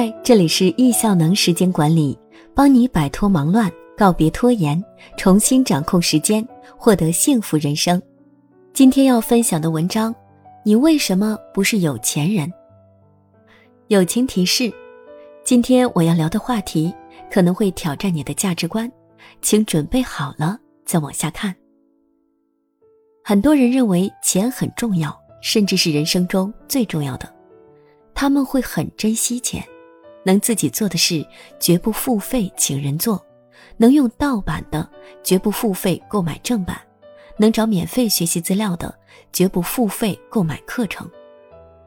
嗨，这里是易效能时间管理，帮你摆脱忙乱，告别拖延，重新掌控时间，获得幸福人生。今天要分享的文章，你为什么不是有钱人？友情提示：今天我要聊的话题可能会挑战你的价值观，请准备好了再往下看。很多人认为钱很重要，甚至是人生中最重要的，他们会很珍惜钱。能自己做的事，绝不付费请人做；能用盗版的，绝不付费购买正版；能找免费学习资料的，绝不付费购买课程。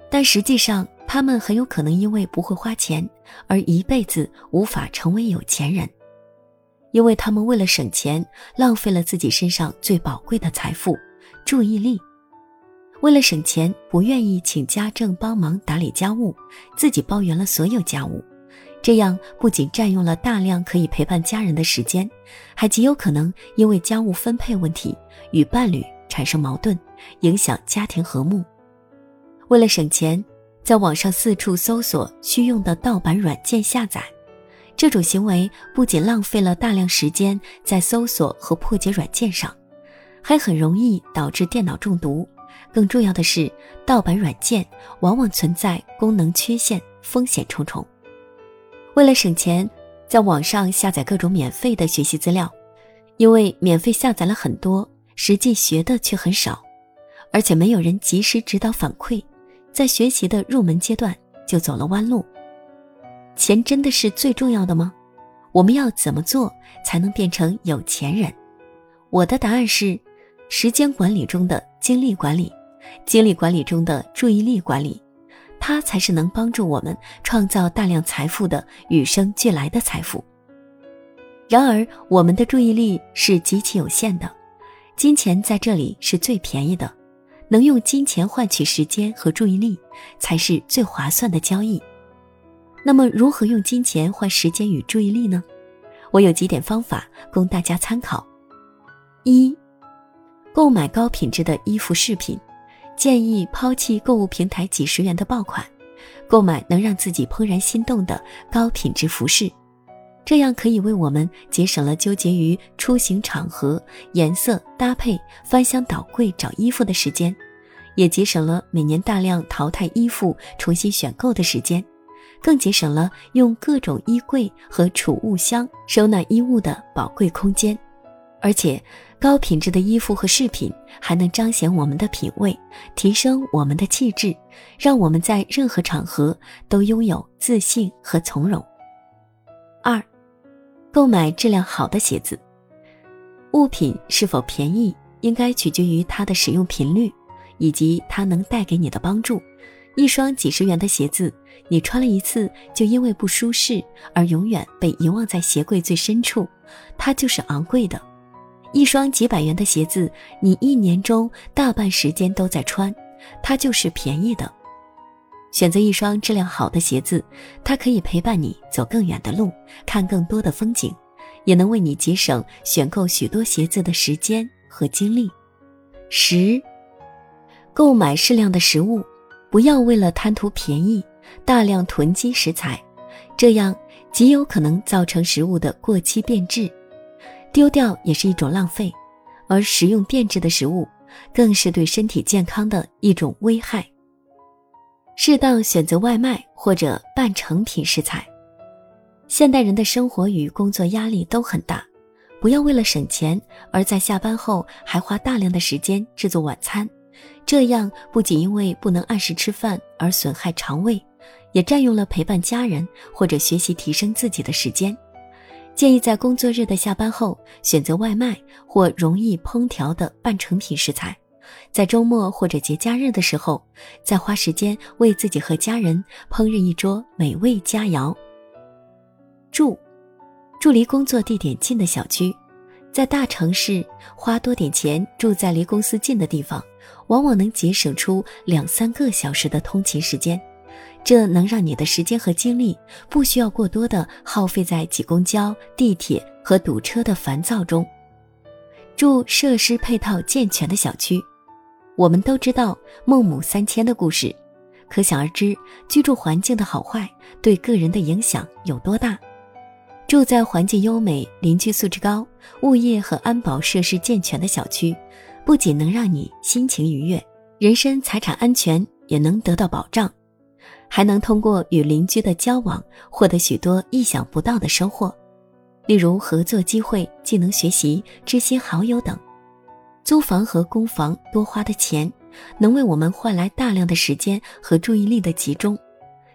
但实际上，他们很有可能因为不会花钱，而一辈子无法成为有钱人，因为他们为了省钱，浪费了自己身上最宝贵的财富——注意力。为了省钱，不愿意请家政帮忙打理家务，自己包圆了所有家务。这样不仅占用了大量可以陪伴家人的时间，还极有可能因为家务分配问题与伴侣产生矛盾，影响家庭和睦。为了省钱，在网上四处搜索需用的盗版软件下载，这种行为不仅浪费了大量时间在搜索和破解软件上，还很容易导致电脑中毒。更重要的是，盗版软件往往存在功能缺陷，风险重重。为了省钱，在网上下载各种免费的学习资料，因为免费下载了很多，实际学的却很少，而且没有人及时指导反馈，在学习的入门阶段就走了弯路。钱真的是最重要的吗？我们要怎么做才能变成有钱人？我的答案是：时间管理中的精力管理，精力管理中的注意力管理。它才是能帮助我们创造大量财富的与生俱来的财富。然而，我们的注意力是极其有限的，金钱在这里是最便宜的，能用金钱换取时间和注意力，才是最划算的交易。那么，如何用金钱换时间与注意力呢？我有几点方法供大家参考：一、购买高品质的衣服饰品。建议抛弃购物平台几十元的爆款，购买能让自己怦然心动的高品质服饰，这样可以为我们节省了纠结于出行场合、颜色搭配、翻箱倒柜找衣服的时间，也节省了每年大量淘汰衣服重新选购的时间，更节省了用各种衣柜和储物箱收纳衣物的宝贵空间。而且，高品质的衣服和饰品还能彰显我们的品味，提升我们的气质，让我们在任何场合都拥有自信和从容。二，购买质量好的鞋子。物品是否便宜，应该取决于它的使用频率，以及它能带给你的帮助。一双几十元的鞋子，你穿了一次就因为不舒适而永远被遗忘在鞋柜最深处，它就是昂贵的。一双几百元的鞋子，你一年中大半时间都在穿，它就是便宜的。选择一双质量好的鞋子，它可以陪伴你走更远的路，看更多的风景，也能为你节省选购许多鞋子的时间和精力。十，购买适量的食物，不要为了贪图便宜大量囤积食材，这样极有可能造成食物的过期变质。丢掉也是一种浪费，而食用变质的食物更是对身体健康的一种危害。适当选择外卖或者半成品食材。现代人的生活与工作压力都很大，不要为了省钱而在下班后还花大量的时间制作晚餐，这样不仅因为不能按时吃饭而损害肠胃，也占用了陪伴家人或者学习提升自己的时间。建议在工作日的下班后选择外卖或容易烹调的半成品食材，在周末或者节假日的时候，再花时间为自己和家人烹饪一桌美味佳肴。住，住离工作地点近的小区，在大城市花多点钱住在离公司近的地方，往往能节省出两三个小时的通勤时间。这能让你的时间和精力不需要过多的耗费在挤公交、地铁和堵车的烦躁中。住设施配套健全的小区，我们都知道孟母三迁的故事，可想而知，居住环境的好坏对个人的影响有多大。住在环境优美、邻居素质高、物业和安保设施健全的小区，不仅能让你心情愉悦，人身财产安全也能得到保障，还能通过与邻居的交往获得许多意想不到的收获，例如合作机会、技能学习、知心好友等。租房和公房多花的钱，能为我们换来大量的时间和注意力的集中，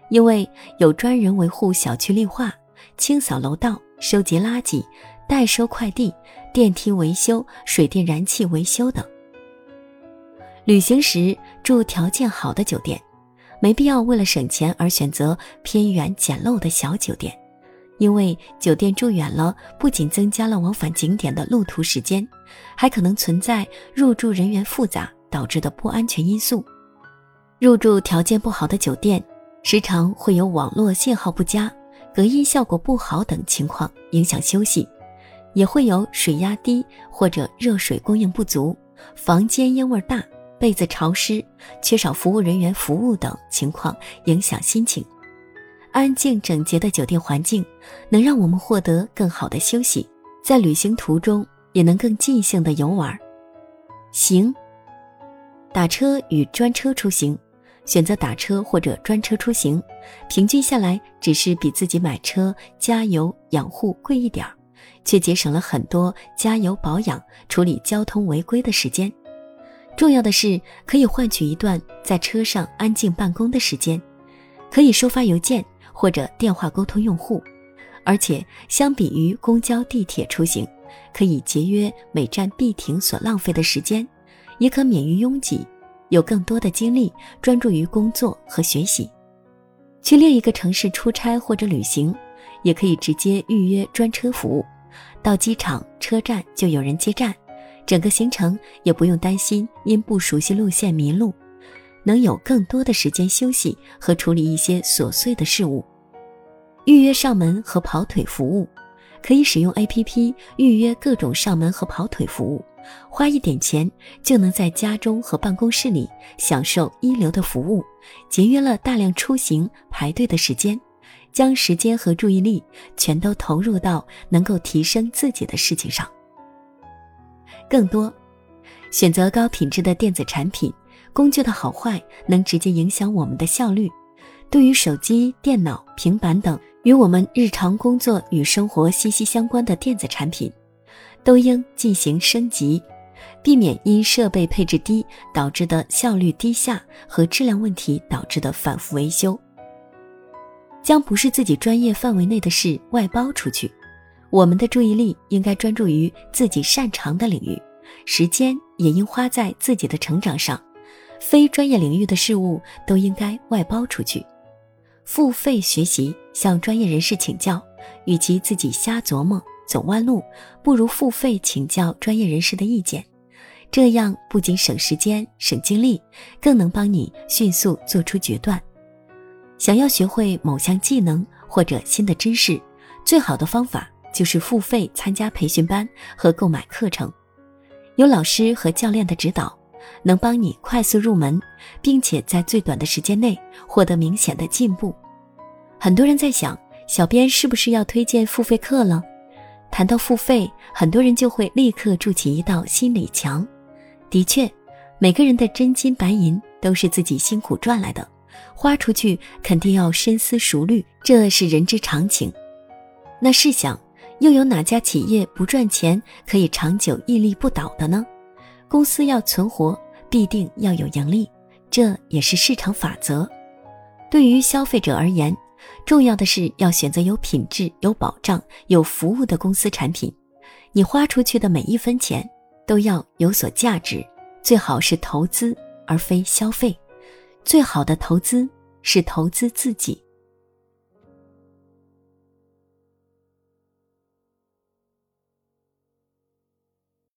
因为有专人维护小区绿化、清扫楼道、收集垃圾、代收快递、电梯维修、水电燃气维修等。旅行时住条件好的酒店，没必要为了省钱而选择偏远简陋的小酒店。因为酒店住远了，不仅增加了往返景点的路途时间，还可能存在入住人员复杂导致的不安全因素。入住条件不好的酒店，时常会有网络信号不佳、隔音效果不好等情况影响休息，也会有水压低或者热水供应不足、房间烟味大、被子潮湿、缺少服务人员服务等情况影响心情。安静整洁的酒店环境，能让我们获得更好的休息，在旅行途中也能更尽兴的游玩。行，打车与专车出行，选择打车或者专车出行，平均下来只是比自己买车加油养护贵一点儿，却节省了很多加油保养、处理交通违规的时间。重要的是，可以换取一段在车上安静办公的时间，可以收发邮件。或者电话沟通用户，而且相比于公交、地铁出行，可以节约每站必停所浪费的时间，也可免于拥挤，有更多的精力专注于工作和学习。去另一个城市出差或者旅行，也可以直接预约专车服务，到机场、车站就有人接站，整个行程也不用担心因不熟悉路线迷路。能有更多的时间休息和处理一些琐碎的事物。预约上门和跑腿服务，可以使用 APP 预约各种上门和跑腿服务，花一点钱就能在家中和办公室里享受一流的服务，节约了大量出行排队的时间，将时间和注意力全都投入到能够提升自己的事情上。更多，选择高品质的电子产品。工具的好坏能直接影响我们的效率。对于手机、电脑、平板等与我们日常工作与生活息息相关的电子产品，都应进行升级，避免因设备配置低导致的效率低下和质量问题导致的反复维修。将不是自己专业范围内的事外包出去，我们的注意力应该专注于自己擅长的领域，时间也应花在自己的成长上。非专业领域的事物都应该外包出去，付费学习，向专业人士请教。与其自己瞎琢磨走弯路，不如付费请教专业人士的意见。这样不仅省时间、省精力，更能帮你迅速做出决断。想要学会某项技能或者新的知识，最好的方法就是付费参加培训班和购买课程，有老师和教练的指导。能帮你快速入门，并且在最短的时间内获得明显的进步。很多人在想，小编是不是要推荐付费课了？谈到付费，很多人就会立刻筑起一道心理墙。的确，每个人的真金白银都是自己辛苦赚来的，花出去肯定要深思熟虑，这是人之常情。那试想，又有哪家企业不赚钱可以长久屹立不倒的呢？公司要存活，必定要有盈利，这也是市场法则。对于消费者而言，重要的是要选择有品质、有保障、有服务的公司产品。你花出去的每一分钱都要有所价值，最好是投资而非消费。最好的投资是投资自己。